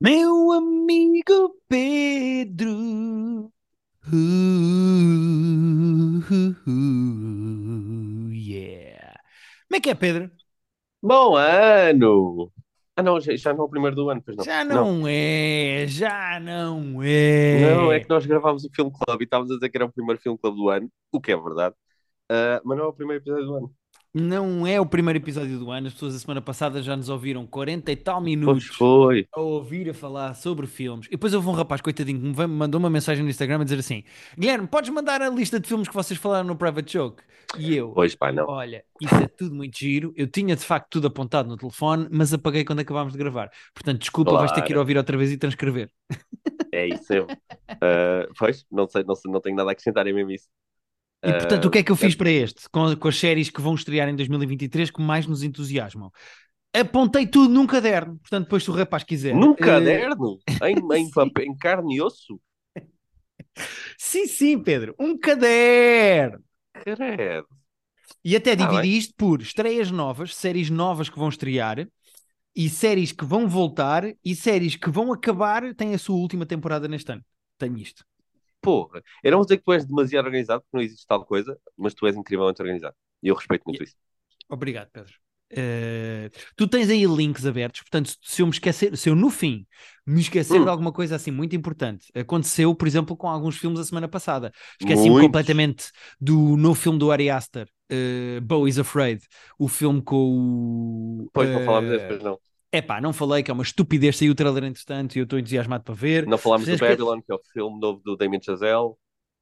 Meu amigo Pedro. Uh, uh, uh, yeah. Como é que é, Pedro? Bom ano! Ah, não, já, já não é o primeiro do ano, pois não. Já Não, não é, já não não, é é. que nós gravámos o Film Club e estávamos a dizer que era o primeiro Film Club do ano, o que é verdade, Ah, mas não é o primeiro episódio do ano. Não é o primeiro episódio do ano. As pessoas a semana passada já nos ouviram 40 e tal Pois minutos foi. a ouvir a falar sobre filmes. E depois houve um rapaz, coitadinho, que me mandou uma mensagem no Instagram a dizer assim: Guilherme, podes mandar a lista de filmes que vocês falaram no Private Joke? E eu, Pois pá, não. olha, isso é tudo muito giro. Eu tinha de facto tudo apontado no telefone, mas apaguei quando acabámos de gravar. Portanto, desculpa, vais ter que ir Claro, ouvir outra vez e transcrever. é isso mesmo. Ah, pois, não sei, não sei, não tenho nada a acrescentar, é mesmo isso. E portanto, o Ah, que é que eu é- fiz para este? Com, com as séries que vão estrear em 2023 que mais nos entusiasmam? Apontei tudo num caderno. Portanto, depois, se o rapaz quiser. num eh, caderno, em, em, papel, em carne e osso, Sim, sim, Pedro, um caderno. credo. E até bem. dividi isto por estreias novas, séries novas que vão estrear, e séries que vão voltar, e séries que vão acabar, têm a sua última temporada neste ano. Tenho isto. Porra, eu não vou dizer que tu és demasiado organizado, porque não existe tal coisa, mas tu és incrivelmente organizado. E eu respeito muito isso. Obrigado, Pedro. Eh, tu tens aí links abertos, portanto, se eu me esquecer, se eu no fim me esquecer de Hum, alguma coisa assim muito importante, aconteceu, por exemplo, com alguns filmes a semana passada. Esqueci-me completamente do novo filme do Ari Aster, uh, Bo is Afraid, o filme com o. Pois, não falámos desse, pois não. É pá, não falei que é uma estupidez, saiu o trailer entretanto e eu estou entusiasmado para ver. Não falámos do Esque- Babylon, que é o filme novo do Damien Chazelle.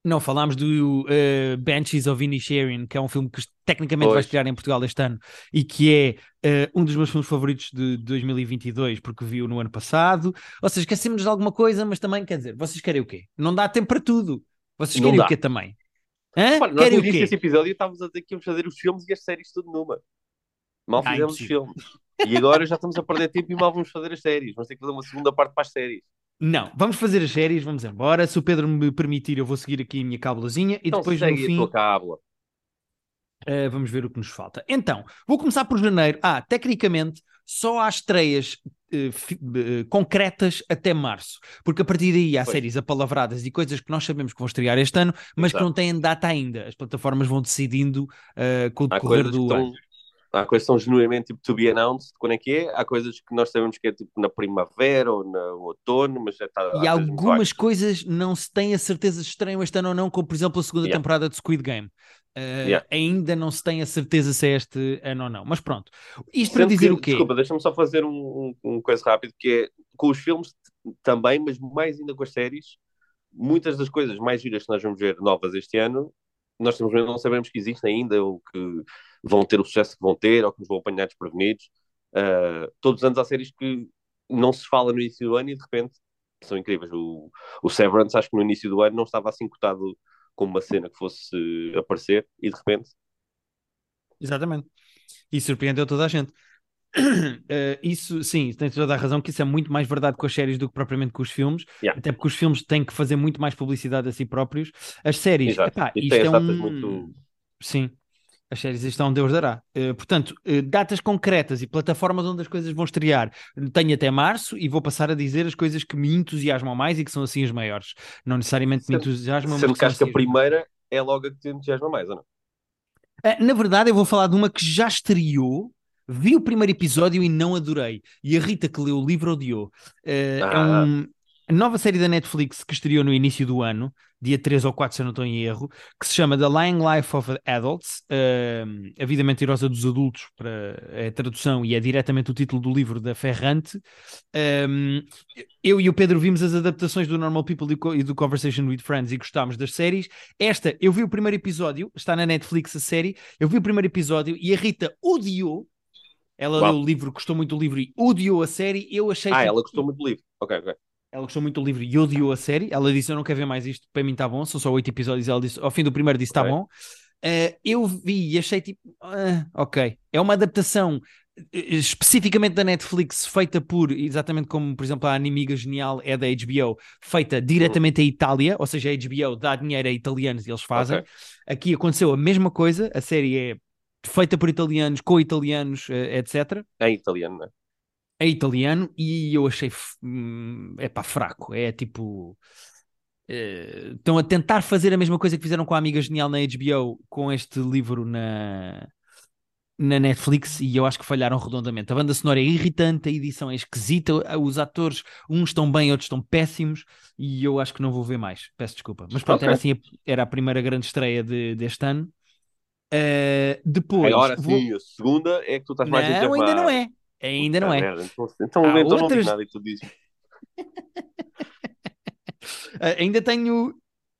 Não, falámos do uh, Banshees of Inisherin, que é um filme que tecnicamente vai Pois, estrear em Portugal este ano e que é uh, um dos meus filmes favoritos de 2022, porque viu no ano passado. Ou seja, esquecemos de alguma coisa, mas também, quer dizer, vocês querem o quê? Não dá tempo para tudo. Vocês não querem o quê também? Hã? Repara, nós Querem o quê? desse episódio estávamos a dizer que íamos fazer os filmes e as séries tudo numa. Mal Ah, fizemos os filmes. E agora já estamos a perder tempo e mal vamos fazer as séries. Vamos ter que fazer uma segunda parte para as séries. Não, vamos fazer as séries, vamos embora. Se o Pedro me permitir, eu vou seguir aqui a minha cábulazinha e Então depois no segue a fim tua cábula. Uh, vamos ver o que nos falta. Então, vou começar por janeiro. Ah, tecnicamente, só há estreias uh, concretas até março, porque a partir daí há Pois, séries apalavradas e coisas que nós sabemos que vão estrear este ano, mas que não exato. têm data ainda. As plataformas vão decidindo uh, com o decorrer do ano. Há coisas que são genuinamente tipo to be announced, quando é que é? Há coisas que nós sabemos que é tipo na primavera ou no outono, mas já está E algumas coisas não se tem a certeza se estreiam este ano ou não, como por exemplo a segunda Yeah, temporada de Squid Game. Uh, yeah. ainda não se tem a certeza se é este ano ou não. Mas pronto, isto para Sendo dizer que, o quê? desculpa, deixa-me só fazer um, um, um coisa rápido, que é com os filmes também, mas mais ainda com as séries, muitas das coisas mais giras que nós vamos ver novas este ano, nós simplesmente não sabemos que existem ainda, ou que vão ter o sucesso que vão ter, ou que nos vão apanhar desprevenidos. Uh, todos os anos há séries que não se fala no início do ano e de repente são incríveis. O, o Severance, acho que no início do ano não estava assim cotado como uma cena que fosse aparecer e de repente. Exatamente. E surpreendeu toda a gente. Uh, isso, sim, tens toda a razão que isso é muito mais verdade com as séries do que propriamente com os filmes, Yeah, até porque os filmes têm que fazer muito mais publicidade a si próprios. As séries, exato. epá, E isto é um. muito. Sim, as séries estão Deus dará. Uh, portanto, uh, datas concretas e plataformas onde as coisas vão estrear. Tenho até março e vou passar a dizer as coisas que me entusiasmam mais e que são assim as maiores. Não necessariamente me Sendo, entusiasmam, mas sendo que acho que assim a as maiores. primeira é logo a que te entusiasma mais, ou não? Uh, na verdade, eu vou falar de uma que já estreou. Vi o primeiro episódio e não adorei. E a Rita, que leu o livro, odiou. Uh, é Ah, um, a nova série da Netflix que estreou no início do ano, dia 3 ou 4, se eu não estou em erro, que se chama The Lying Life of Adults, uh, A Vida Mentirosa dos Adultos, para a tradução, e é diretamente o título do livro da Ferrante. Um, eu e o Pedro vimos as adaptações do Normal People e e do Conversation with Friends e gostámos das séries. Esta, eu vi o primeiro episódio, está na Netflix a série, eu vi o primeiro episódio e a Rita odiou. Ela leu uau. o livro, gostou muito do livro e odiou a série. Eu achei Ah, tipo. ela gostou muito do livro. Ok, ok. Ela gostou muito do livro e odiou a série. Ela disse: Eu não quero ver mais isto, para mim está bom. São só oito episódios. Ela disse: Ao fim do primeiro, disse: Está Ok. bom. Eh, eu vi e achei tipo: "Ah, Ok. É uma adaptação eh, especificamente da Netflix, feita por, exatamente como, por exemplo, a Animiga Genial é da HBO, feita Uhum. diretamente à Itália, ou seja, a HBO dá dinheiro a italianos e eles fazem. Ok. Aqui aconteceu a mesma coisa. A série é feita por italianos, com italianos, eh, etc. Em italiano, não é? é italiano e eu achei hum, é pá, fraco. É tipo. eh, estão a tentar fazer a mesma coisa que fizeram com a Amiga Genial na HBO com este livro na, na Netflix e eu acho que falharam redondamente. A banda sonora é irritante, a edição é esquisita, os atores, uns estão bem, outros estão péssimos e eu acho que não vou ver mais. Peço desculpa. Mas pronto, Ok. era assim, a- era a primeira grande estreia de- deste ano. Eh, depois. Agora vou- sim, a segunda é que tu estás mais Não, ainda não é. Ainda não é. merda, Então, então, Há então não outras- vi nada e tu dizes. Uh, ainda tenho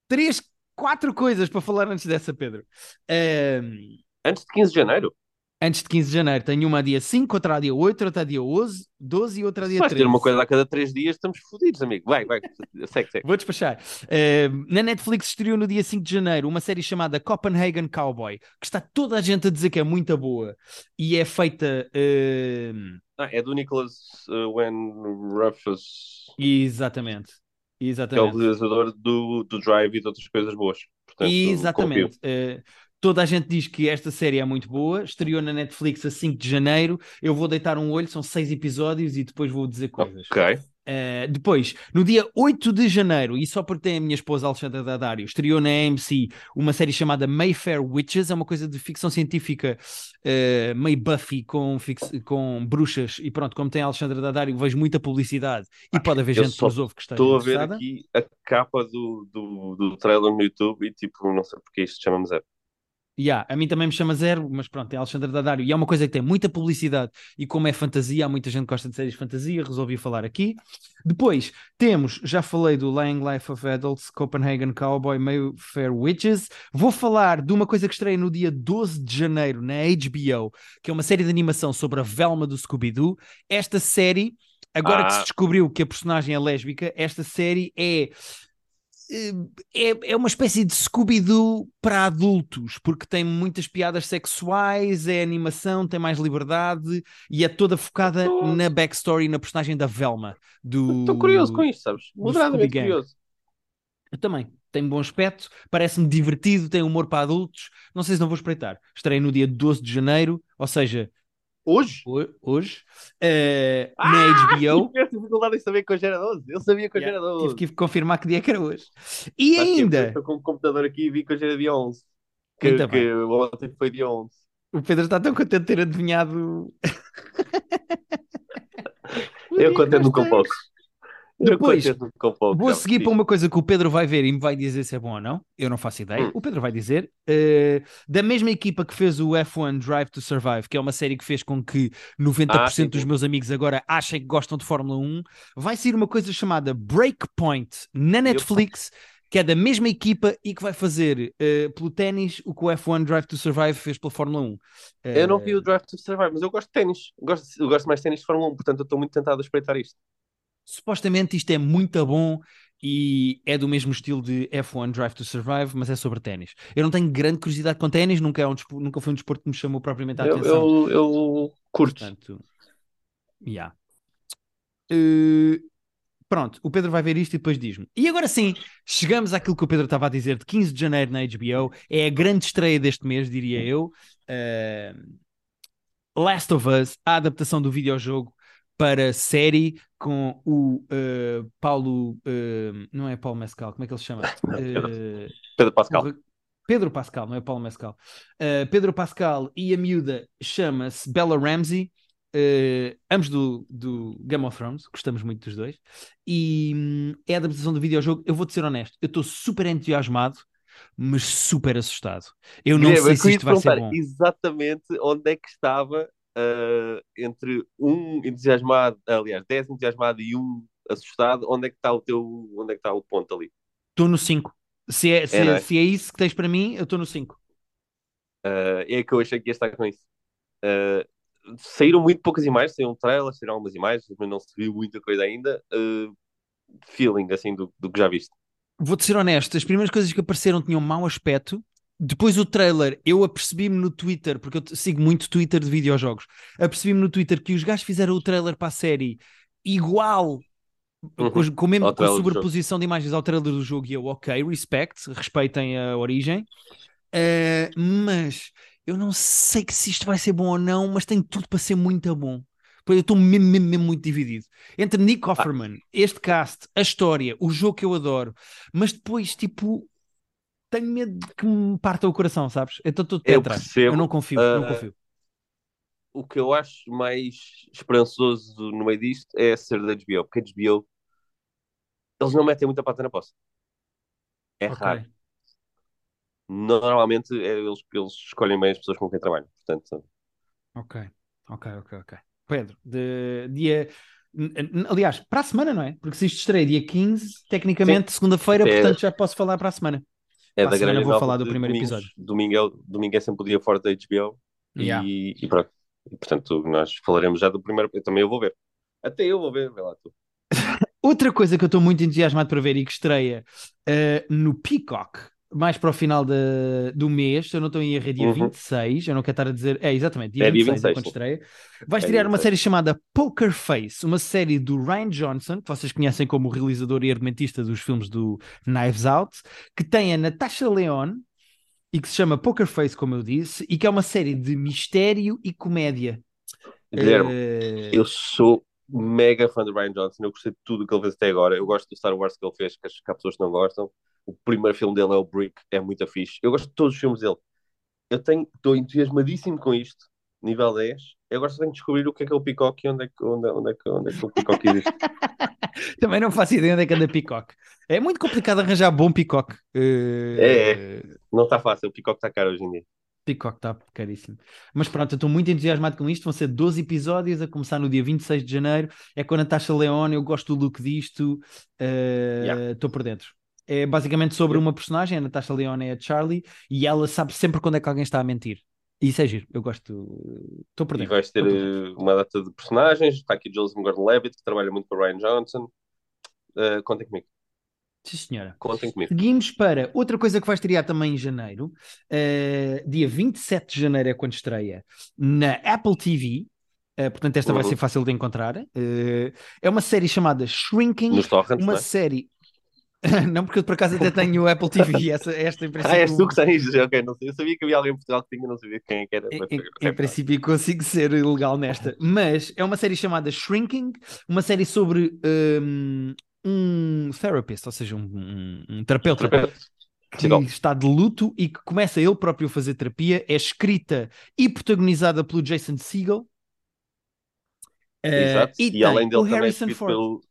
três, quatro coisas para falar antes dessa, Pedro. Um, Antes de 15 de janeiro, antes de 15 de janeiro, tenho uma a dia 5, outra a dia 8, outra a dia 11, 12 e outra a dia vais 13. ter uma coisa a cada 3 dias, estamos fodidos, amigo. Vai, vai, segue, segue. Vou despachar. Uh, na Netflix estreou no dia 5 de janeiro uma série chamada Copenhagen Cowboy, que está toda a gente a dizer que é muito boa e é feita. uh, Ah, é do Nicholas uh, When Rufus, exatamente. que é o Exatamente. realizador do, do Drive e de outras coisas boas. Portanto, Exatamente. Eh, toda a gente diz que esta série é muito boa. Estreou na Netflix a 5 de janeiro. Eu vou deitar um olho, são seis episódios e depois vou dizer coisas. Ok. Eh, depois, no dia 8 de janeiro, e só porque tem a minha esposa Alexandra Daddario, estreou na AMC uma série chamada Mayfair Witches, é uma coisa de ficção científica eh, meio Buffy com, com bruxas. E pronto, como tem a Alexandra Daddario, vejo muita publicidade e pode haver eu gente que nos ouve que esteja Estou a ver aqui a capa do, do, do trailer no YouTube e tipo, não sei porque isto chama-me zero. Yeah, a mim também me chama zero, mas pronto, é Alexandre Daddario e é uma coisa que tem muita publicidade e como é fantasia, há muita gente que gosta de séries de fantasia, resolvi falar aqui. Depois temos, já falei do Lying Life of Adults, Copenhagen Cowboy, Mayfair Witches. Vou falar de uma coisa que estreia no dia 12 de janeiro na HBO, que é uma série de animação sobre a Velma do Scooby-Doo. Esta série, agora que se Ah. descobriu que a personagem é lésbica, esta série é é, é uma espécie de Scooby-Doo para adultos, porque tem muitas piadas sexuais, é animação, tem mais liberdade e é toda focada Tô- na backstory, na personagem da Velma. Do... Estou curioso com isto, sabes? Moderadamente curioso. Eu também. Tem bom aspecto, parece-me divertido, tem humor para adultos. Não sei se não vou espreitar. Estarei no dia 12 de janeiro, ou seja, Hoje? ho- hoje, eh, Ah, na HBO. Tive dificuldade em saber que hoje era 12. Eu sabia que hoje Yeah, era 12. tive que confirmar que dia que era hoje. E eu ainda, Estou com o computador aqui e vi que hoje era dia 11. Que, Ainda que ontem foi dia 11. o Pedro está tão contente de ter adivinhado. Eu dia que contento Depois. Vou seguir para uma coisa que o Pedro vai ver e me vai dizer se é bom ou não. Eu não faço ideia. Hum. O Pedro vai dizer. eh, da mesma equipa que fez o F1 Drive to Survive, que é uma série que fez com que 90% Ah, sim, dos sim. meus amigos agora achem que gostam de Fórmula 1, vai sair uma coisa chamada Breakpoint na Netflix, que é da mesma equipa e que vai fazer eh, pelo ténis o que o F1 Drive to Survive fez pela Fórmula 1. Eu não Eh, vi o Drive to Survive, mas eu gosto de ténis. Gosto, eu gosto mais de ténis de Fórmula 1, portanto eu estou muito tentado a espreitar isto. Supostamente isto é muito bom e é do mesmo estilo de F1 Drive to Survive, mas é sobre ténis. Eu não tenho grande curiosidade com ténis, nunca, é um nunca foi um desporto que me chamou propriamente a Eu, atenção. eu, eu curto. Portanto, yeah. Eh, pronto, o Pedro vai ver isto e depois diz-me. E agora sim, chegamos àquilo que o Pedro estava a dizer de 15 de janeiro na HBO. É a grande estreia deste mês, diria eu. Eh, Last of Us, a adaptação do videojogo para série com o eh, Paulo, eh, não é Paulo Mescal, como é que ele se chama? Eh, Pedro Pascal. Pedro Pascal, não é Paulo Mescal. Uh, Pedro Pascal e a miúda chama-se Bella Ramsey, uh, ambos do, do Game of Thrones, gostamos muito dos dois, e hum, é a adaptação do videojogo. Eu vou-te ser honesto, eu estou super entusiasmado, mas super assustado. Eu não Guilherme, sei se isto vai ser bom. exatamente onde é que estava ah, entre um entusiasmado, aliás, 10 entusiasmado e um assustado, onde é que está o teu, onde é que está o ponto ali? Estou no 5. Se é, se, É, é, é? se é isso que tens para mim, eu estou no 5. Ah, é que eu achei que ia estar com isso. Ah, saíram muito poucas imagens, saíram trailers, saíram algumas imagens, mas não se viu muita coisa ainda. Ah, feeling, assim, do, do que já viste. Vou-te ser honesto, as primeiras coisas que apareceram tinham mau aspecto. Depois o trailer, eu apercebi-me no Twitter, porque eu sigo muito Twitter de videojogos, apercebi-me no Twitter que os gajos fizeram o trailer para a série igual, Uhum. com, mesmo, com do sobreposição de imagens ao trailer do jogo, e eu, ok, respect, respeitem a origem, Eh, mas eu não sei se isto vai ser bom ou não, mas tem tudo para ser muito bom. Eu estou mesmo, mesmo, mesmo muito dividido. Entre Nick Offerman, ah. este cast, a história, o jogo que eu adoro, mas depois, tipo, tenho medo de que me parta o coração, sabes? Então estou tetra. Eu, eu não confio, uh, não confio. O que eu acho mais esperançoso no meio disto é ser da HBO, porque a HBO eles não metem muita pata na poça. É okay. raro. Normalmente é eles, eles escolhem bem as pessoas com quem trabalham. Portanto, ok, ok, ok, ok. Pedro, de dia. Aliás, para a semana, não é? Porque se isto estreia dia 15, tecnicamente segunda-feira, portanto já posso falar para a semana. É da semana vou falar do primeiro domingos, episódio. Domingo é, domingo é sempre o dia forte da HBO yeah. e, e pronto. E, portanto, nós falaremos já do primeiro. Eu também eu vou ver. Até eu vou ver, vê lá tu. Outra coisa que eu estou muito entusiasmado para ver e que estreia uh, no Peacock mais para o final de, do mês, se eu não estou em erro, é dia uhum. 26, eu não quero estar a dizer, é exatamente, dia, é 26, dia 26 é quando estreia. Vai é estrear uma série chamada Poker Face, uma série do Ryan Johnson, que vocês conhecem como realizador e argumentista dos filmes do Knives Out, que tem a Natasha Leone e que se chama Poker Face, como eu disse, e que é uma série de mistério e comédia. Guilherme, uh... eu sou mega fã do Ryan Johnson, eu gostei de tudo que ele fez até agora, eu gosto do Star Wars que ele fez, que há pessoas que não gostam, o primeiro filme dele é o Brick, é muito fixe. Eu gosto de todos os filmes dele. Eu tenho, estou entusiasmadíssimo com isto, nível 10. Eu agora só tenho que descobrir o que é que é o Peacock e onde é que, onde, onde é que, onde é que o Peacock existe. Também não faço ideia onde é que anda Peacock. É muito complicado arranjar bom Peacock. Uh... É, é, não está fácil. O Peacock está caro hoje em dia. Peacock está caríssimo. Mas pronto, eu estou muito entusiasmado com isto. Vão ser 12 episódios a começar no dia 26 de janeiro. É com a Natasha Leone. Eu gosto do look disto. Estou uh, yeah. por dentro. É basicamente sobre uma personagem, a Natasha Leone é a Charlie, e ela sabe sempre quando é que alguém está a mentir. Isso é giro, eu gosto. Estou por E vais ter eh, uma data de personagens. Está aqui Joseph Gordon-Levitt, que trabalha muito com o Ryan Johnson. Uh, contem comigo. Sim, senhora. Contem comigo. Seguimos para outra coisa que vai estrear também em janeiro. Uh, dia 27 de janeiro é quando estreia na Apple TV. Uh, portanto, esta uhum. vai ser fácil de encontrar. Uh, é uma série chamada Shrinking. Torrents, uma é? série não, porque eu por acaso até tenho o Apple TV, essa, esta em princípio. Ah, és tu que tens? Ok, não sei. Eu sabia que havia alguém em Portugal que tinha, não sabia quem é que era. Em, em, em princípio consigo ser ilegal nesta, mas é uma série chamada Shrinking, uma série sobre um, um therapist, ou seja, um, um, um terapeuta. terapeuta. Que está de luto e que começa ele próprio a fazer terapia, é escrita e protagonizada pelo Jason Segel. Exato. Uh, e, e além dele também é escrito pelo,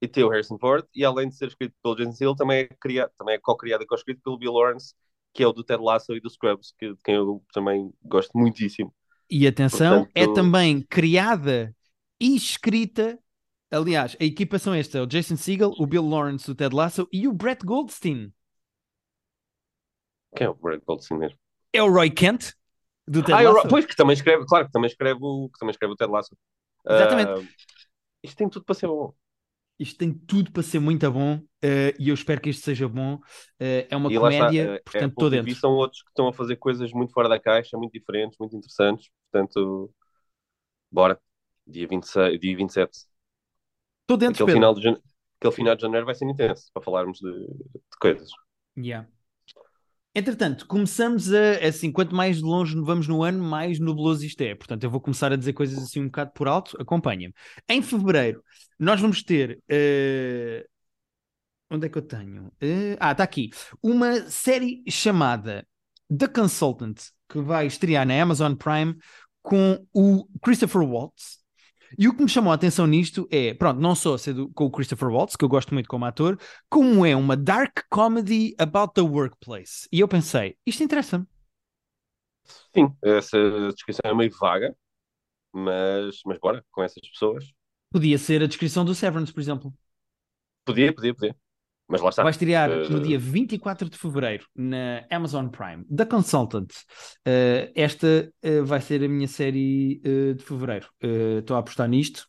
e tem o Harrison Ford, e além de ser escrito pelo James Hill, também é, criado, também é co-criado e co-escrito pelo Bill Lawrence, que é o do Ted Lasso e do Scrubs, que, de quem eu também gosto muitíssimo. E atenção, Portanto... é também criada e escrita. Aliás, a equipa são esta: o Jason Segel, o Bill Lawrence do Ted Lasso e o Brett Goldstein. Quem é o Brett Goldstein mesmo? É o Roy Kent do Ted ah, Lasso. Pois, que também escreve, claro, que também escreve o, que também escreve o Ted Lasso. Exatamente. Uh, isto tem tudo para ser bom. Isto tem tudo para ser muito bom uh, e eu espero que isto seja bom. Uh, é uma comédia, está, uh, portanto, estou é, dentro. E são outros que estão a fazer coisas muito fora da caixa, muito diferentes, muito interessantes. Portanto, bora. Dia, 26, dia 27. Estou dentro, aquele final, de aquele final de janeiro vai ser intenso para falarmos de, de coisas. Yeah. Entretanto, começamos a, assim, quanto mais longe vamos no ano, mais nubloso isto é. Portanto, eu vou começar a dizer coisas assim um bocado por alto, acompanha-me. Em fevereiro, nós vamos ter. Uh... Onde é que eu tenho? Uh... Ah, está aqui. Uma série chamada The Consultant, que vai estrear na Amazon Prime com o Christopher Waltz, e o que me chamou a atenção nisto é, pronto, não só ser do, com o Christopher Waltz, que eu gosto muito como ator, como é uma dark comedy about the workplace. E eu pensei, isto interessa-me. Sim, essa descrição é meio vaga, mas, mas bora, com essas pessoas. Podia ser a descrição do Severance, por exemplo. Podia, podia, podia. Mas lá está. Vai estrear uh... no dia 24 de fevereiro na Amazon Prime, The Consultant. Uh, esta uh, vai ser a minha série de fevereiro. Estou a apostar nisto.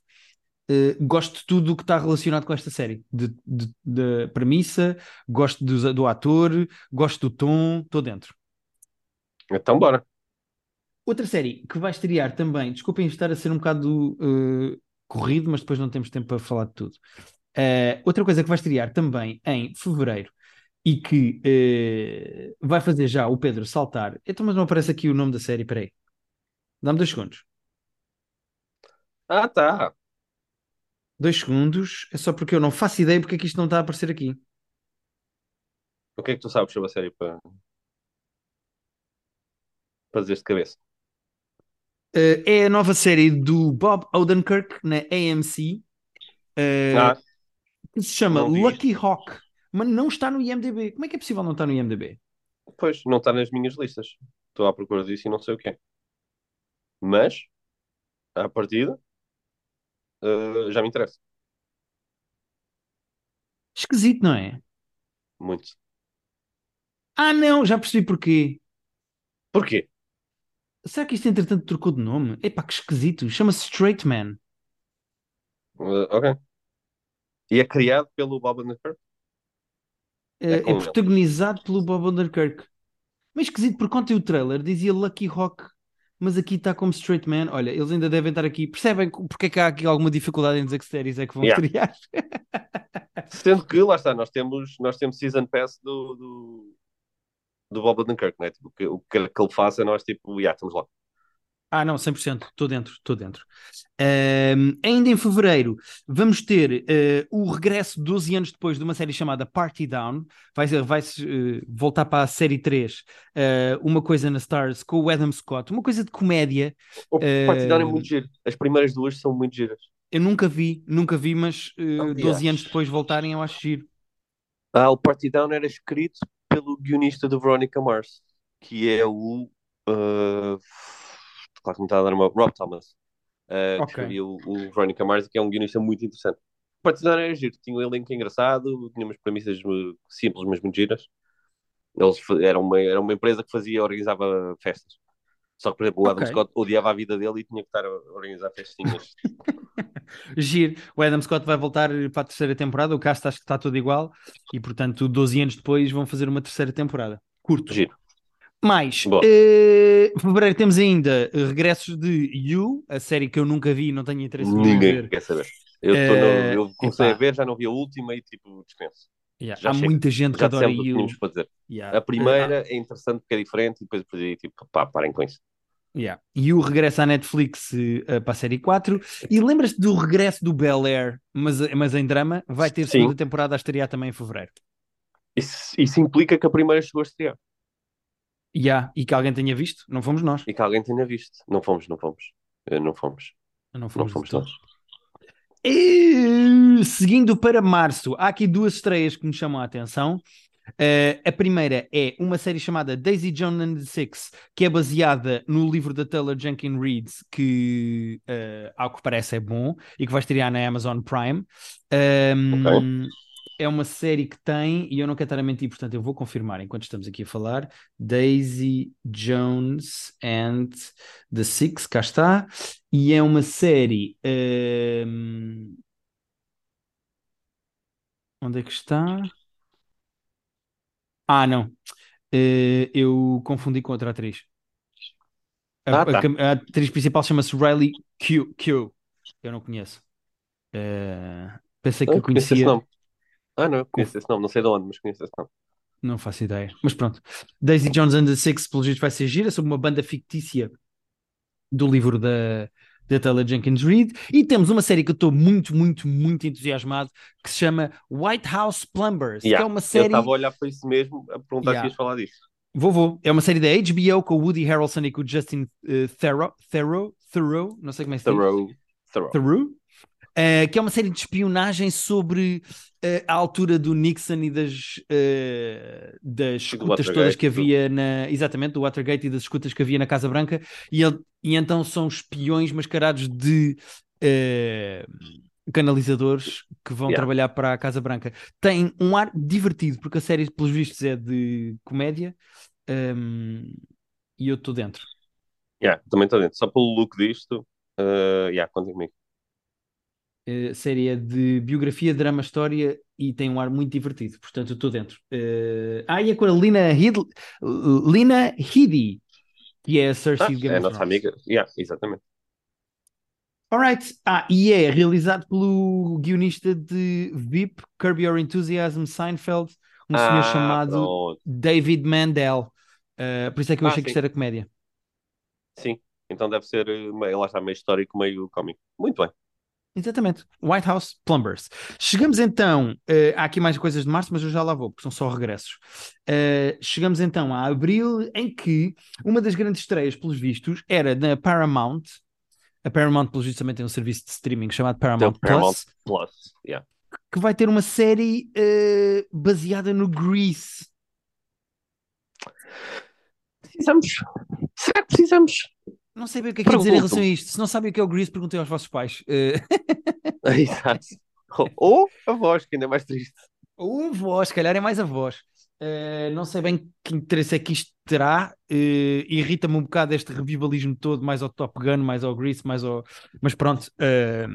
gosto de tudo o que está relacionado com esta série, de, de, de premissa, gosto do, do, ator, gosto do tom, estou dentro. Então, bora. Outra série que vai estrear também, desculpem estar a ser um bocado corrido, mas depois não temos tempo para falar de tudo. Uh, outra coisa que vai estrear também em fevereiro e que uh, vai fazer já o Pedro saltar. Então, mas não aparece aqui o nome da série, peraí. Dá-me dois segundos. Ah, tá. Dois segundos. É só porque eu não faço ideia porque é que isto não está a aparecer aqui. O que é que tu sabes sobre a série para, para dizer de cabeça? Uh, é a nova série do Bob Odenkirk na AMC. Uh, Ah, que se chama Lucky Hawk. Mas não está no IMDb. Como é que é possível não estar no IMDb? pois, não está nas minhas listas. Estou à procura disso e não sei o que é. Mas, à partida, eh, já me interessa. Esquisito, não é? Muito. Ah, não, já percebi porquê. Porquê? Será que isto entretanto trocou de nome? Epá, que esquisito. Chama-se Straight Man. Eh, ok. E é criado pelo Bob Odenkirk? Eh, É É, protagonizado pelo Bob Odenkirk. Mas esquisito, porque ontem o trailer dizia Lucky Hawk, mas aqui está como Straight Man. Olha, eles ainda devem estar aqui. Percebem porque é que há aqui alguma dificuldade em dizer que séries é que vão Yeah. estrear? Sendo que, lá está, nós temos, nós temos Season Pass do, do, do Bob Odenkirk, não é? Tipo, o que, o que ele faça, nós, tipo, já, estamos lá. Ah, não, 100%. Estou dentro, estou dentro. Ainda em fevereiro vamos ter eh, o regresso 12 anos depois de uma série chamada Party Down. Vai, vai eh, voltar para a série 3, eh, uma coisa na Stars com o Adam Scott, uma coisa de comédia. O Eh, Partidão é muito giro. As primeiras duas são muito giras. Eu nunca vi, nunca vi, mas Aliás. 12 anos depois voltarem, eu acho giro. Ah, o Party Down era escrito pelo guionista do Veronica Mars, que é o. Uh, claro que me está a dar uma. Rob Thomas. Uh, Ok. Que escrevia o, o Veronica Mars, que é um guionista muito interessante. O Party Down era giro, tinha um elenco engraçado, tinha umas premissas uh, simples, mas muito giras. Eles era uma, era uma empresa que fazia, organizava festas. Só que, por exemplo, o Adam Ok. Scott odiava a vida dele e tinha que estar a organizar festinhas. Giro. O Adam Scott vai voltar para a terceira temporada, o cast acho que está tudo igual, e portanto, 12 anos depois vão fazer uma terceira temporada. Curto. Giro. Mais, Boa. eh, fevereiro temos ainda regressos de You, a série que eu nunca vi e não tenho interesse nenhum em Ninguém ver. quer saber. Eu, tô no- Eh, eu comecei epá. a ver, já não vi a última e tipo, dispenso. Yeah, Já Há chega. muita gente que Já adora o que You. tínhamos para dizer. Yeah. A primeira é interessante porque é diferente e depois depois aí, tipo, pá, parem com isso. Yeah. You regressa à Netflix eh, para a série 4 e lembras-te do regresso do Bel Air, mas, mas em drama, vai ter Sim. segunda temporada a estrear também em fevereiro. Isso, isso implica que a primeira chegou a estrear Yeah. E que alguém tenha visto, não fomos nós. e que alguém tenha visto. Não fomos, não fomos. Eh, Não fomos. Não Não fomos, de fomos nós. E, seguindo para março, há aqui duas estreias que me chamam a atenção. Eh, a primeira é uma série chamada Daisy Jones and the Six, que é baseada no livro da Taylor Jenkins Reid, que, eh, ao que parece, é bom e que vai estrear na Amazon Prime. Um, É uma série que tem, e eu não quero estar a mentir, portanto eu vou confirmar enquanto estamos aqui a falar, Daisy Jones and the Six, cá está, e é uma série. um, Onde é que está? Ah, não. Eh, eu confundi com outra atriz. A, Ah, tá. a- a atriz principal chama-se Riley Q. Q. Eu não conheço. Eh, pensei que eu conheço esse conhecia. Ah, não, eu conheço esse nome. Não sei de onde, mas conheço esse nome. Não faço ideia. Mas pronto. Daisy Jones and the Six, pelo jeito, vai ser gira sobre uma banda fictícia do livro da, da Taylor Jenkins Reid. E temos uma série que eu estou muito, muito, muito entusiasmado que se chama White House Plumbers, que Yeah, é uma Eu série. estava a olhar para isso mesmo, a perguntar Yeah. se ias falar disso. Vou, vou. É uma série da HBO com o Woody Harrelson e com o Justin eh, Theroux, Theroux, Theroux, não sei como é que se diz. Thoreau. Thoreau. Theroux, eh, que é uma série de espionagem sobre eh, a altura do Nixon e das, eh, das escutas todas que havia na. Exatamente, do Watergate e das escutas que havia na Casa Branca. E, ele- e então são espiões mascarados de. canalizadores que vão Yeah. trabalhar para a Casa Branca tem um ar divertido porque a série pelos vistos é de comédia hum, e eu estou dentro Yeah, também estou dentro. Só pelo look disto, uh, yeah, conta comigo. A série é de biografia, drama, história e tem um ar muito divertido, portanto eu estou dentro. Eh, ah, e é com a Lina, Hid Lina Headey, que é a Cersei Ah, de Game é a nossa amiga. Yeah, exatamente. Alright. Ah, e é realizado pelo guionista de VIP, Curb Your Enthusiasm, Seinfeld, um senhor Ah, chamado pronto. David Mandel. Eh, por isso é que eu Ah, achei que sim. isto era comédia. Sim. Então deve ser, eh, meio- lá está, meio histórico, meio cómico. Muito bem. Exatamente. White House Plumbers. Chegamos então. eh, há aqui mais coisas de março, mas eu já lá vou, porque são só regressos. Eh, chegamos então a abril, em que uma das grandes estreias, pelos vistos, era na Paramount. A Paramount, pelos vistos, também tem um serviço de streaming chamado Paramount, Então, Paramount Plus, Plus. Yeah. que vai ter uma série eh, baseada no Grease. Precisamos. Será que precisamos? Não sei bem o que é que dizer em relação a isto. Se não sabem o que é o Grease, perguntem aos vossos pais. Eh, Exato. Ou a voz, que ainda é mais triste. Ou a voz, se calhar é mais a voz. Eh, não sei bem que interesse é que isto terá. eh, Irrita-me um bocado este revivalismo todo, mais ao Top Gun, mais ao Grease, mais ao. Mas pronto, eh,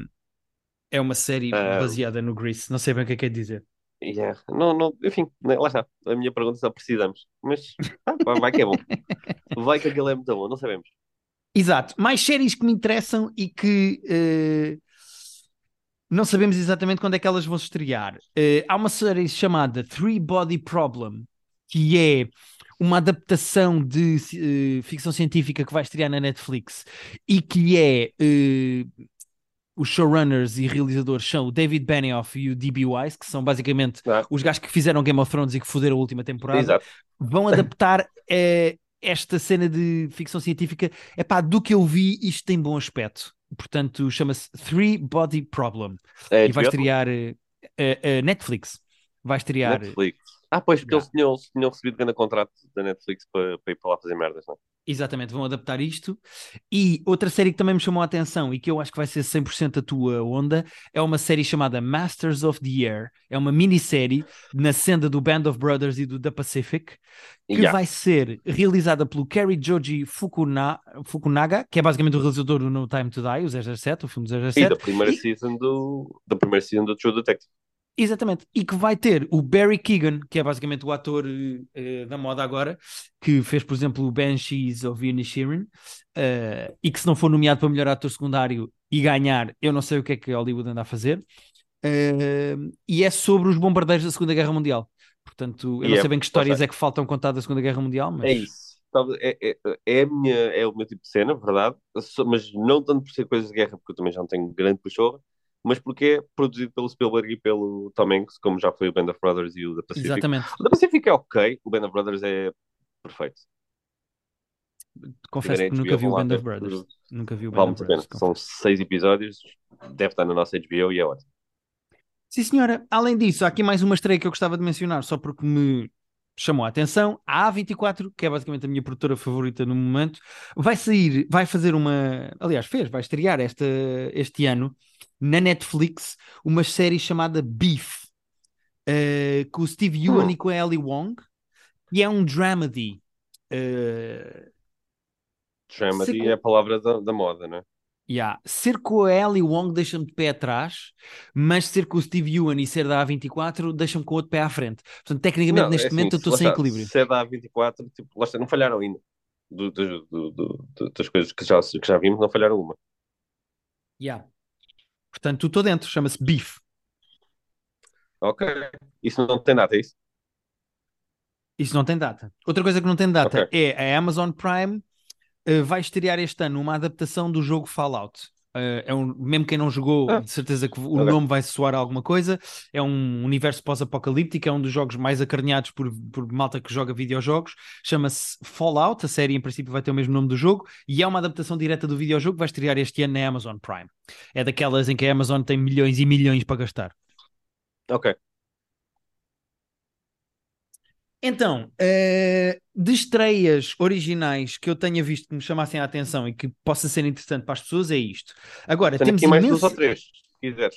é uma série baseada no Grease. Não sei bem o que é que é dizer. Yeah. Não, não, enfim, né, lá está. A minha pergunta só precisamos. Mas ah, vai que é bom. Vai que aquilo é muito bom, não sabemos. Exato. Mais séries que me interessam e que eh, não sabemos exatamente quando é que elas vão se estrear. Eh, há uma série chamada Three Body Problem, que é uma adaptação de eh, ficção científica que vai estrear na Netflix e que é. os showrunners e realizadores são o David Benioff e o D.B. Weiss, que são basicamente Ah. os gajos que fizeram Game of Thrones e que fuderam a última temporada Exato. vão adaptar esta cena de ficção científica. É pá, do que eu vi, isto tem bom aspecto. Portanto, chama-se Three Body Problem É e vai estrear eh, eh, Netflix. Vai estrear. Netflix. Ah, pois, porque Yeah. eles tinham, tinham recebido grande contrato da Netflix para, para ir para lá fazer merdas, não é? Exatamente, vão adaptar isto. E outra série que também me chamou a atenção e que eu acho que vai ser 100% a tua onda é uma série chamada Masters of the Air. É uma minissérie na senda do Band of Brothers e do The Pacific que Yeah. vai ser realizada pelo Kerry Joji Fukuna- Fukunaga, que é basicamente o realizador do No Time to Die, o 007, o filme do E 007. da primeira E- season do da primeira season do True Detective. Exatamente. E que vai ter o Barry Keegan, que é basicamente o ator eh, da moda agora, que fez, por exemplo, o Banshees of Inisherin, uh, e que se não for nomeado para melhor ator secundário e ganhar, eu não sei o que é que Hollywood anda a fazer. Uh, e é sobre os bombardeiros da Segunda Guerra Mundial. Portanto, eu não é- sei bem que histórias é que faltam contar da Segunda Guerra Mundial, mas... É isso. É, é, é, a minha, é o meu tipo de cena, verdade? Mas não tanto por ser coisas de guerra, porque eu também já não tenho grande puxorra, mas porque é produzido pelo Spielberg e pelo Tom Hanks, como já foi o Band of Brothers e o da Pacific. Exatamente. O da Pacific é ok, o Band of Brothers é perfeito. Confesso que nunca vi o Band of Brothers. Nunca vi o Band Vale of. Brothers. São seis episódios, deve estar na nossa HBO e é ótimo. Sim, senhora. Além disso, há aqui mais uma estreia que eu gostava de mencionar, só porque me chamou a atenção. A A24, que é basicamente a minha produtora favorita no momento, vai sair, vai fazer uma. Aliás, fez, vai estrear esta, este ano na Netflix uma série chamada Beef, eh, com o Steve Ewan Hum. e com a Ellie Wong, e é um dramedy. eh, Dramedy Sei é a palavra da, da moda, não é? Yeah. Ser com a Ellie Wong deixa-me de pé atrás, mas ser com o Steve Ewan e ser da A24 deixa-me com o outro pé à frente. Portanto, tecnicamente, Não, neste é assim, momento, eu estou sem está, equilíbrio. Se é da A24, tipo, lá está, não falharam ainda. Do- do- do- das coisas que já, que já vimos, não falharam uma. Yeah. Portanto, estou dentro, chama-se Beef. Ok. Isso não tem nada, é isso? Isso não tem data. Outra coisa que não tem data Ok. é a Amazon Prime eh, vai estrear este ano uma adaptação do jogo Fallout. Eh, é um, mesmo quem não jogou, Ah, de certeza que o ok. nome vai soar a alguma coisa. É um universo pós-apocalíptico, é um dos jogos mais acarinhados por, por malta que joga videojogos. Chama-se Fallout, a série em princípio vai ter o mesmo nome do jogo, e é uma adaptação direta do videojogo que vai estrear este ano na Amazon Prime. É daquelas em que a Amazon tem milhões e milhões para gastar. Ok. Então, eh, de estreias originais que eu tenha visto que me chamassem a atenção e que possa ser interessante para as pessoas é isto. Agora, Tenho temos aqui mais imenso, duas ou três, se quiseres.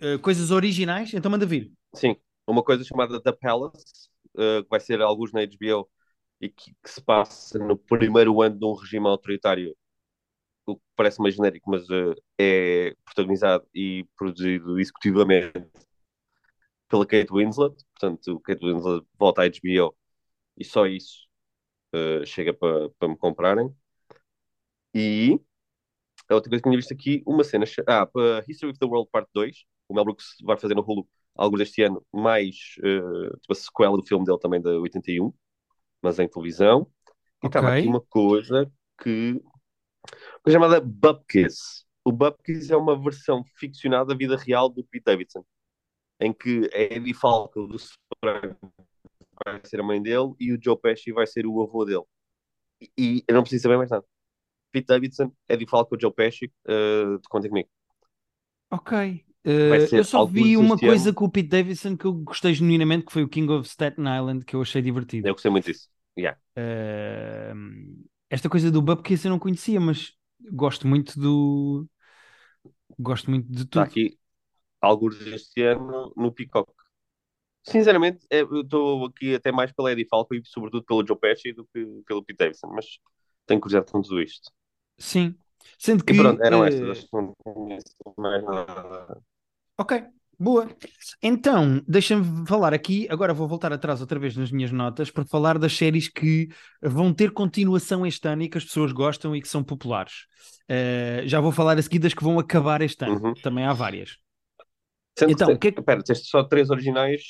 eh, coisas originais, então manda vir. Sim. Uma coisa chamada The Palace, eh, que vai ser alguns na HBO e que, que se passa no primeiro ano de um regime autoritário, o que parece mais genérico, mas é protagonizado e produzido executivamente pela Kate Winslet. Portanto, Kate Winslet volta à HBO e só isso eh, chega para para me comprarem. E a outra coisa que tinha visto aqui, uma cena. Ah, para History of the World Part 2, o Mel Brooks vai fazer no Hulu algo deste ano, mais eh, tipo a sequela do filme dele também, da 81, mas em televisão. E estava Ok. aqui uma coisa que Uma chamada Bupkis. O Bupkis é uma versão ficcionada da vida real do Pete Davidson, em que a Eddie Falco do vai ser a mãe dele e o Joe Pesci vai ser o avô dele. E, e eu não preciso saber mais nada. Pete Davidson, Eddie Falco, Joe Pesci, uh, contem comigo. Ok. Uh, eu só vi uma coisa com o Pete Davidson que eu gostei genuinamente, que foi o King of Staten Island, que eu achei divertido. Eu gostei muito disso. Yeah. Uh, esta coisa do Bupkis eu não conhecia, mas gosto muito do. Gosto muito de tudo. Está aqui alguns deste ano no Peacock. Sinceramente, é, eu estou aqui até mais pela Eddie Falco e sobretudo pelo Joe Pesci do que pelo Pete Davidson, mas tenho curiosidade com tudo isto. Sim. Sendo que. E pronto, eram uh... estas. Não mais nada. Ok, boa. Então, deixa-me falar aqui. Agora vou voltar atrás outra vez nas minhas notas para falar das séries que vão ter continuação este ano e que as pessoas gostam e que são populares. Uh, já vou falar a seguir das que vão acabar este ano. Uhum. Também há várias. Sendo então, que, que... Pera, tens só três originais,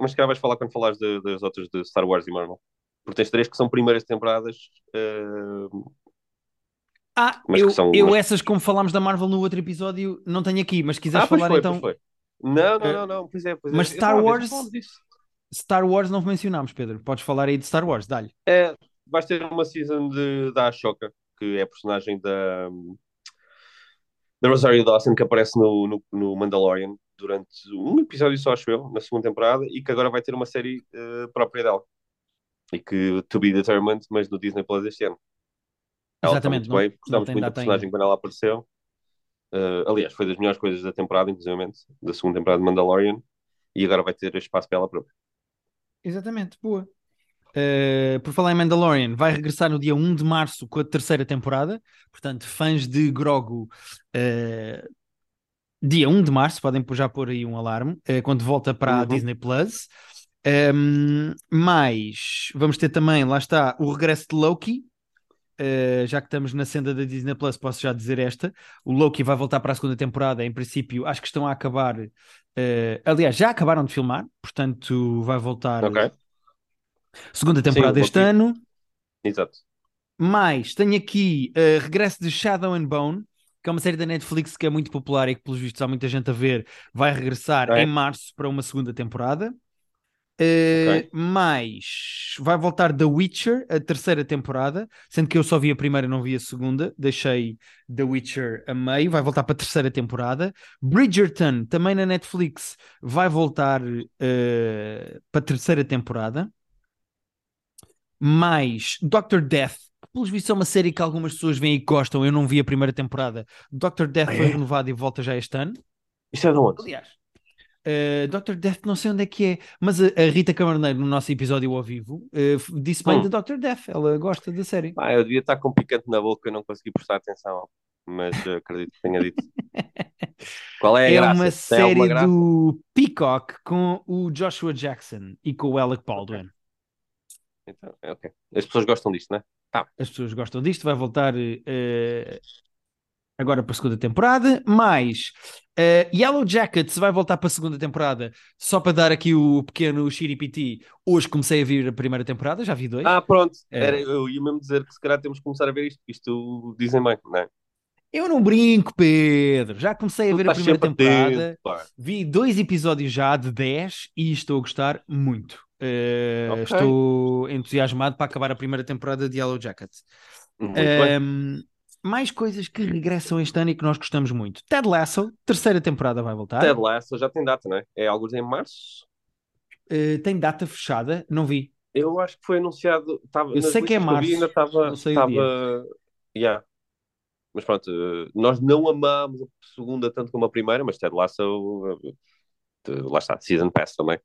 mas que vais falar quando falares de, das outras de Star Wars e Marvel. Porque tens três que são primeiras temporadas. Uh... Ah, eu, são, eu mas... essas, como falámos da Marvel no outro episódio, não tenho aqui, mas quiseres ah, falar foi, então. Não, não, não, não, pois é, pois é. Mas Star Wars. Star Wars não mencionámos, Pedro. Podes falar aí de Star Wars, dá-lhe. É, vais ter uma season de, da Ashoka, que é a personagem da, da Rosario Dawson, que aparece no, no, no Mandalorian durante um episódio só, acho eu, na segunda temporada, e que agora vai ter uma série uh, própria dela. E que to be determined, mas no Disney Plus este ano. Ela Exatamente. Está muito bem, gostamos muito da personagem quando ela apareceu. Uh, aliás, foi das melhores coisas da temporada, inclusive, da segunda temporada de Mandalorian, e agora vai ter espaço para ela própria. Exatamente, boa. Uh, por falar em Mandalorian, vai regressar no dia 1 de março com a terceira temporada. Portanto, fãs de Grogu, uh, dia 1 de março, podem já pôr aí um alarme, uh, quando volta para uhum. a Disney Plus. Um, mas vamos ter também, lá está, o regresso de Loki. Uh, já que estamos na senda da Disney Plus, posso já dizer esta: o Loki vai voltar para a segunda temporada. Em princípio, acho que estão a acabar. Uh, aliás, já acabaram de filmar, portanto, vai voltar. Okay. Segunda temporada Sim, este ano. Exato. Mais, tenho aqui uh, regresso de Shadow and Bone, que é uma série da Netflix que é muito popular e que, pelos vistos, há muita gente a ver. Vai regressar é. em março para uma segunda temporada. Uh, okay. Mais vai voltar The Witcher, a terceira temporada, sendo que eu só vi a primeira, não vi a segunda. Deixei The Witcher a meio, vai voltar para a terceira temporada. Bridgerton, também na Netflix, vai voltar uh, para a terceira temporada. Mais Doctor Death, pelos vistos é uma série que algumas pessoas veem e gostam. Eu não vi a primeira temporada. Doctor Death ah, foi é? renovado e volta já este ano. Isto é de onde? Aliás, Uh, eh, Dr. Death, não sei onde é que é, mas a, a Rita Camarneiro, no nosso episódio ao vivo, uh, disse bem hum. de Dr. Death, ela gosta da série. Ah, eu devia estar com um picante na boca, não consegui prestar atenção, mas acredito que tenha dito. Qual é a é graça? Uma série uma do Peacock com o Joshua Jackson e com o Alec Baldwin. Então, é ok. As pessoas gostam disto, não é? Tá. As pessoas gostam disto, vai voltar agora para a segunda temporada, mais uh, Yellow Jackets vai voltar para a segunda temporada, só para dar aqui o pequeno xiripiti. Hoje comecei a vir a primeira temporada, já vi dois. Ah, pronto, é. Era, eu ia mesmo dizer que se calhar temos que começar a ver isto, isto dizem bem, não é? Eu não brinco, Pedro. Já comecei a ver a primeira temporada. vi dois episódios já de 10 e estou a gostar muito. Uh, okay. Estou entusiasmado para acabar a primeira temporada de Yellow Jackets. Muito um, bem mais coisas que regressam este ano e que nós gostamos muito. Ted Lasso, terceira temporada vai voltar. Ted Lasso já tem data, não é? É algo em março? Uh, tem data fechada, não vi. Eu acho que foi anunciado. Tava, eu sei que é março. Que ainda estava. Estava. Yeah. Mas pronto, eh, nós não amámos a segunda tanto como a primeira, mas Ted Lasso. Eh, lá está, Season Pass também.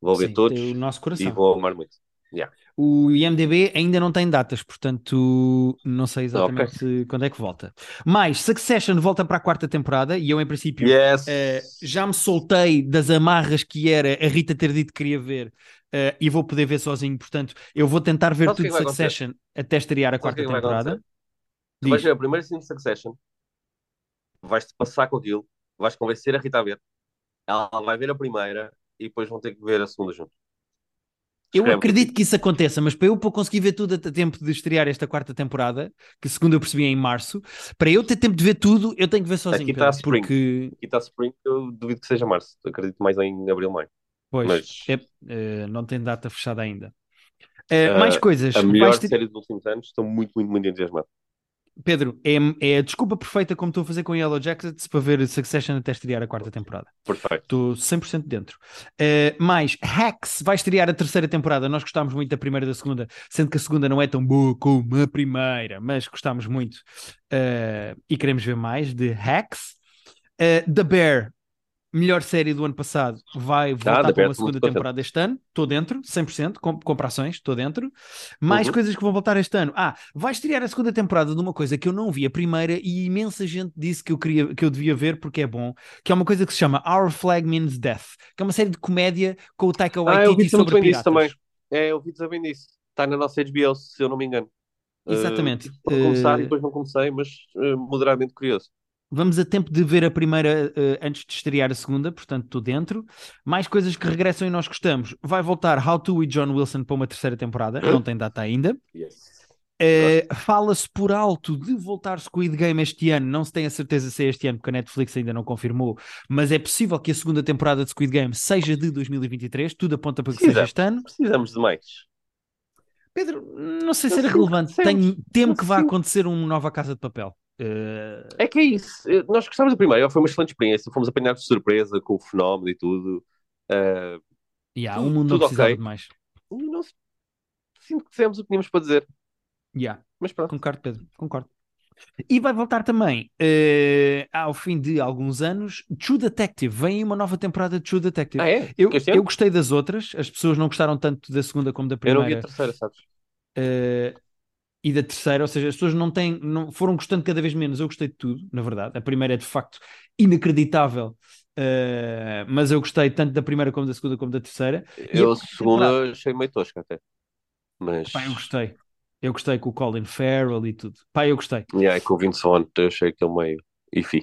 Vou ver Sim, todos. O nosso coração. E vou amar muito. Yeah. O IMDB ainda não tem datas, portanto não sei exatamente okay. quando é que volta. Mas Succession volta para a quarta temporada e eu, em princípio, yes. uh, já me soltei das amarras que era a Rita ter dito que queria ver uh, e vou poder ver sozinho. Portanto, eu vou tentar ver Sabe tudo de Succession até estrear a quarta temporada. Tu vais ver a primeira cena de Succession, vais-te passar com aquilo, vais convencer a Rita a ver, ela vai ver a primeira e depois vão ter que ver a segunda junto. Eu acredito que isso aconteça, mas para eu conseguir ver tudo a tempo de estrear esta quarta temporada, que segundo eu percebi é em março, para eu ter tempo de ver tudo, eu tenho que ver sozinho. Aqui está Pedro, Spring. porque Aqui está Spring, eu duvido que seja março. Acredito mais em abril, maio. pois, Mas- é, eh, não tem data fechada ainda. Ah, mais coisas. A melhor ter- série dos últimos anos. Estou muito, muito, muito entusiasmado. Pedro, é, é a desculpa perfeita como estou a fazer com Yellow Jackets para ver Succession até estrear a quarta temporada. Perfeito. Estou 100% dentro. Uh, mais, Hacks vai estrear a terceira temporada. Nós gostámos muito da primeira e da segunda, sendo que a segunda não é tão boa como a primeira, mas gostámos muito uh, e queremos ver mais de Hacks. Uh, The Bear, melhor série do ano passado, vai voltar The para uma segunda temporada este ano. Estou dentro, 100%, com, comparações, estou dentro. Mais Uhum. coisas que vão voltar este ano. Ah, vai estrear a segunda temporada de uma coisa que eu não vi a primeira e imensa gente disse que eu, queria, que eu devia ver porque é bom, que é uma coisa que se chama Our Flag Means Death, que é uma série de comédia com o Taika Ah, eu Waititi ouvi dizer muito sobre bem disso piratas. também. É, eu dizer bem disso. Está na nossa HBO, se eu não me engano. Exatamente. Uh, começar Uh, e depois não comecei, mas uh, moderadamente curioso. Vamos a tempo de ver a primeira eh, antes de estrear a segunda, portanto estou dentro. Mais coisas que regressam e nós gostamos. Vai voltar How To e John Wilson para uma terceira temporada, não tem data ainda. Yes. Eh, Fala-se por alto de voltar Squid Game este ano, não se tem a certeza se é este ano, porque a Netflix ainda não confirmou, mas é possível que a segunda temporada de Squid Game seja de 2023, tudo aponta para que Sim, seja este ano. Precisamos de mais. Pedro, não sei se era que relevante, tenho, temo que vá acontecer uma nova Casa de Papel. Eh, É que é isso. Nós gostámos da primeira, foi uma excelente experiência. Fomos apanhados de surpresa com o fenómeno e tudo. Uh, yeah, Tudo- o mundo não tudo precisava ok. de mais. não sinto que dissemos o que tínhamos para dizer. Yeah. Mas pronto. Concordo, Pedro, concordo. E vai voltar também eh, ao fim de alguns anos True Detective. Vem uma nova temporada de True Detective. Ah, é? eu, eu gostei das outras, as pessoas não gostaram tanto da segunda como da Eu não vi a primeira terceira, sabes? eh, e da terceira, ou seja, as pessoas não têm, não, foram gostando cada vez menos. Eu gostei de tudo, na verdade. A primeira é de facto inacreditável, eh, mas eu gostei tanto da primeira como da segunda como da terceira. E Eu a segunda achei meio tosca até. Mas. Pá, eu gostei. Eu gostei com o Colin Farrell e tudo. Pá, eu gostei. Yeah, com o Vince Vaughn, eu achei aquele meio. Enfim.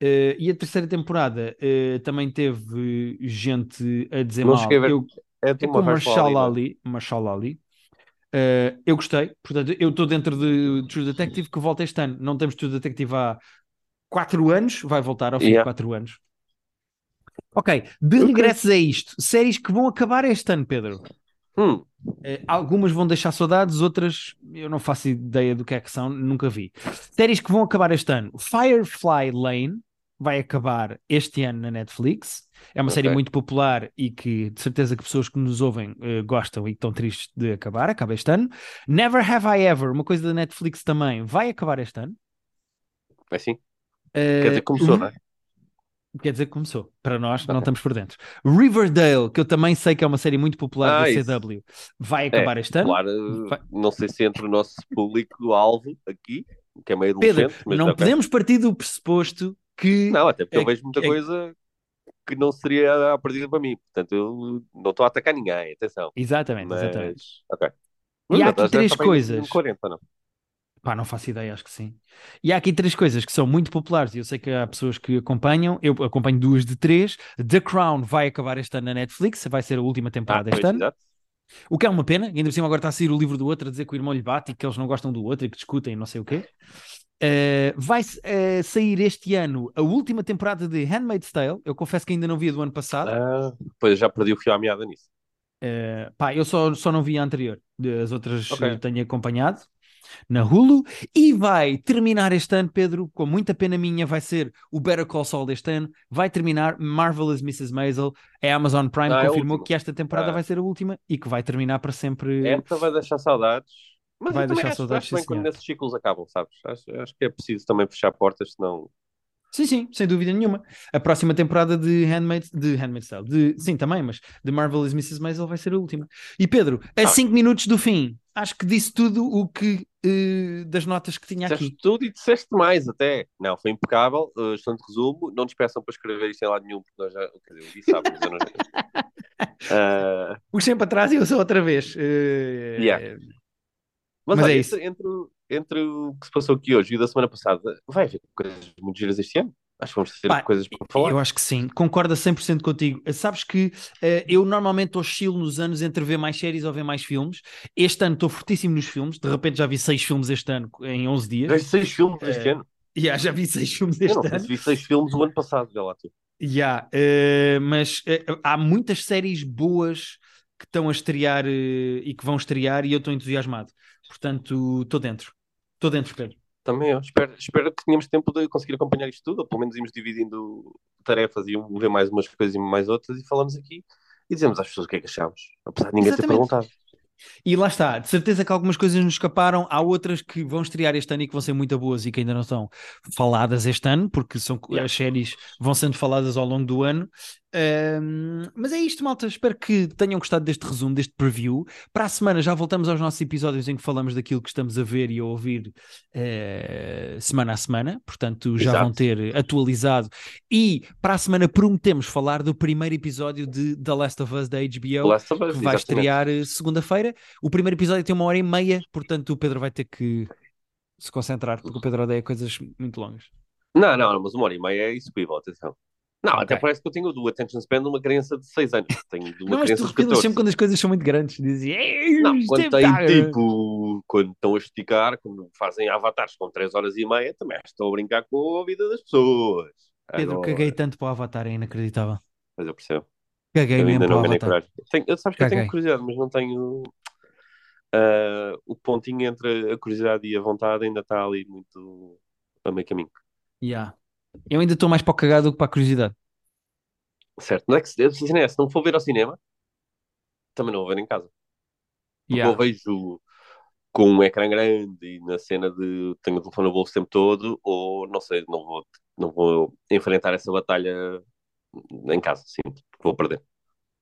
Eh, e a terceira temporada eh, também teve gente a dizer Não mal. Eu, É é com Mahershala Marshall Ali, Ali. Marshall Ali. Eh, eu gostei. Portanto, eu estou dentro de True Detective que volta este ano. Não temos True Detective há 4 anos. Vai voltar ao fim Yeah. de 4 anos. Ok. De Ok. regresso a isto. Séries que vão acabar este ano, Pedro. Hum, Eh, algumas vão deixar saudades, outras eu não faço ideia do que é que são, nunca vi. Séries que vão acabar este ano: Firefly Lane vai acabar este ano na Netflix. É uma Ok. série muito popular e que de certeza que pessoas que nos ouvem eh, gostam e que estão tristes de acabar. Acaba este ano. Never Have I Ever, uma coisa da Netflix também, vai acabar este ano. é assim. Eh, Quer dizer, começou, Ri- não é? Quer dizer que começou. Para nós, não Ok. estamos por dentro. Riverdale, que eu também sei que é uma série muito popular Ah, da isso. CW, vai acabar este ano. Claro, Vai- não sei se entre o nosso público-alvo aqui, que é meio Pedro, mas não podemos partir do pressuposto que. Não, até porque É- eu vejo muita é- coisa que não seria a partida para mim. Portanto, eu não estou a atacar ninguém, atenção. Exatamente, Mas, exatamente. ok. E há aqui três coisas. em 40, não? Pá, não faço ideia, acho que sim. E há aqui três coisas que são muito populares e eu sei que há pessoas que acompanham. Eu acompanho duas de três. The Crown vai acabar este ano na Netflix, vai ser a última Ah, temporada pois, este ano. exato. O que é uma pena, ainda por cima agora está a sair o livro do outro a dizer que o irmão lhe bate e que eles não gostam do outro e que discutem e não sei o quê. Eh, vai eh, sair este ano a última temporada de Handmaid's Tale. Eu confesso que ainda não vi a do ano passado. Ah, pois já perdi o fio à meada nisso. Eh, pá, eu só, só não vi a anterior. As outras Ok. eh, tenho acompanhado na Hulu. E vai terminar este ano, Pedro, com muita pena minha, vai ser o Better Call Saul deste ano. Vai terminar Marvelous Mrs. Maisel. A Amazon Prime Ah, é confirmou última. que esta temporada Ah. vai ser a última e que vai terminar para sempre. Esta vai deixar saudades. Mas Vai deixar acho, saudades, acho bem quando esses ciclos acabam, sabes? Acho, acho que é preciso também fechar portas, senão. Sim, sim, sem dúvida nenhuma. A próxima temporada de Handmaid's, de Handmaid's Tale, de, sim, também, mas de Marvelous Mrs. Maisel vai ser a última. E Pedro, a Ah. 5 minutos do fim, acho que disse tudo o que eh, das notas que tinha Disseste aqui. tudo e disseste mais até. Não, foi impecável. Uh, excelente resumo. Não despeçam para escrever isto em lado nenhum, porque nós já. Quer dizer, eu disse, sabe, mas eu não. Ah, Puxem para trás e eu sou outra vez. Eh, Yeah. Mas Mas olha, é entre, entre, o- entre o que se passou aqui hoje e o da semana passada, vai haver coisas muito giras este ano. Acho que vamos ter Pá, coisas para falar. Eu acho que sim, concorda 100% contigo. Sabes que uh, eu normalmente oscilo nos anos entre ver mais séries ou ver mais filmes. Este ano estou fortíssimo nos filmes, de repente já vi seis filmes este ano em 11 dias. Já vi seis filmes este Uh, ano. Yeah, já vi seis filmes Eu este não sei ano. vi seis filmes o ano passado, vê lá tu. Yeah, uh, mas uh, há muitas séries boas que estão a estrear uh, e que vão estrear e eu estou entusiasmado. Portanto, estou dentro. Estou dentro, Pedro. Também eu. Espero, espero que tenhamos tempo de conseguir acompanhar isto tudo, ou pelo menos irmos dividindo tarefas e ver mais umas coisas e mais outras e falamos aqui e dizemos às pessoas o que é que achamos, apesar de ninguém ter Exatamente. perguntado. E lá está, de certeza que algumas coisas nos escaparam, há outras que vão estrear este ano e que vão ser muito boas e que ainda não são faladas este ano, porque são, Yeah. as séries vão sendo faladas ao longo do ano. Ahm, mas é isto, malta. Espero que tenham gostado deste resumo, deste preview. Para a semana já voltamos aos nossos episódios em que falamos daquilo que estamos a ver e a ouvir eh, semana a semana. Portanto, já Exato. vão ter atualizado. E para a semana prometemos falar do primeiro episódio de The Last of Us da HBO Us, que vai exatamente. estrear eh, segunda-feira. O primeiro episódio tem uma hora e meia, portanto o Pedro vai ter que se concentrar, porque o Pedro odeia coisas muito longas. Não, não, mas uma hora e meia é execuível, atenção. Não, Ok. até parece que eu tenho do attention span de uma criança de 6 anos. Tenho de uma Não, mas criança tu de repilas 14. sempre quando as coisas são muito grandes. Dizia, Não, quando tem tipo, quando estão a esticar, quando fazem avatares com 3 horas e meia, também estou a brincar com a vida das pessoas. Pedro, Agora, caguei tanto para o Avatar, é inacreditável. Mas eu percebo. Caguei Eu mesmo ainda não ganhei coragem. Tenho, eu, sabes que eu tenho Caguei. curiosidade, mas não tenho. ah, o pontinho entre a curiosidade e a vontade ainda está ali muito a meio caminho. Yeah. Eu ainda estou mais para o cagado do que para a curiosidade. Certo. Não é que se, se, se não for ver ao cinema, também não vou ver em casa. Porque Yeah. eu vejo com um ecrã grande e na cena de tenho o telefone no bolso o tempo todo, ou não sei, não vou, não vou enfrentar essa batalha em casa, sim, porque vou perder.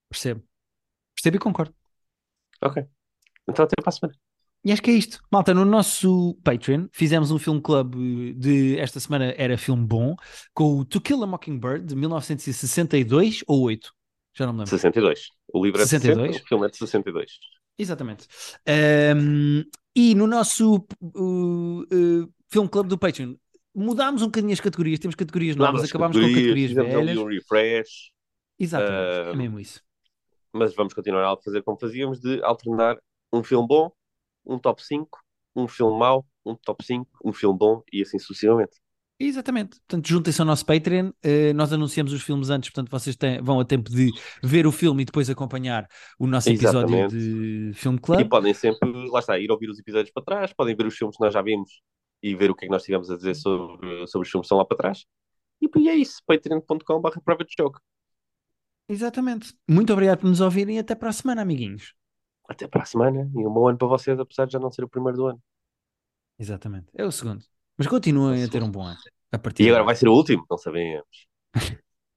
Percebo. Percebo e concordo. Ok. Então até para a semana. E acho que é isto. Malta, no nosso Patreon fizemos um filme club eh, de esta semana era filme bom, com o To Kill a Mockingbird de 1962 ou 8? Já não me lembro. 62. O livro é de 62? 60, o filme é de 62. Exatamente. Ahm, e no nosso uh, uh, filme club do Patreon mudámos um bocadinho as categorias, temos categorias novas, às acabámos com categorias fizemos ali velhas. um refresh, Exatamente, é Ah, mesmo isso. mas vamos continuar a fazer como fazíamos, de alternar um filme bom, um top 5, um filme mau, um top 5, um filme bom e assim sucessivamente. Exatamente. Portanto, juntem-se ao nosso Patreon. eh, nós anunciamos os filmes antes, portanto, vocês têm- vão a tempo de ver o filme e depois acompanhar o nosso episódio Exatamente. de Filme E Club. podem sempre, lá está, ir ouvir os episódios para trás, podem ver os filmes que nós já vimos e ver o que é que nós tivemos a dizer sobre, sobre os filmes que estão lá para trás. E, e é isso, patreon.com.br. Exatamente. Muito obrigado por nos ouvirem e até para a semana, amiguinhos. Até para a semana e um bom ano para vocês, apesar de já não ser o primeiro do ano. Exatamente. É o segundo. Mas continuem É a ter um bom ano. A partir E agora. vai ser o último, não sabemos.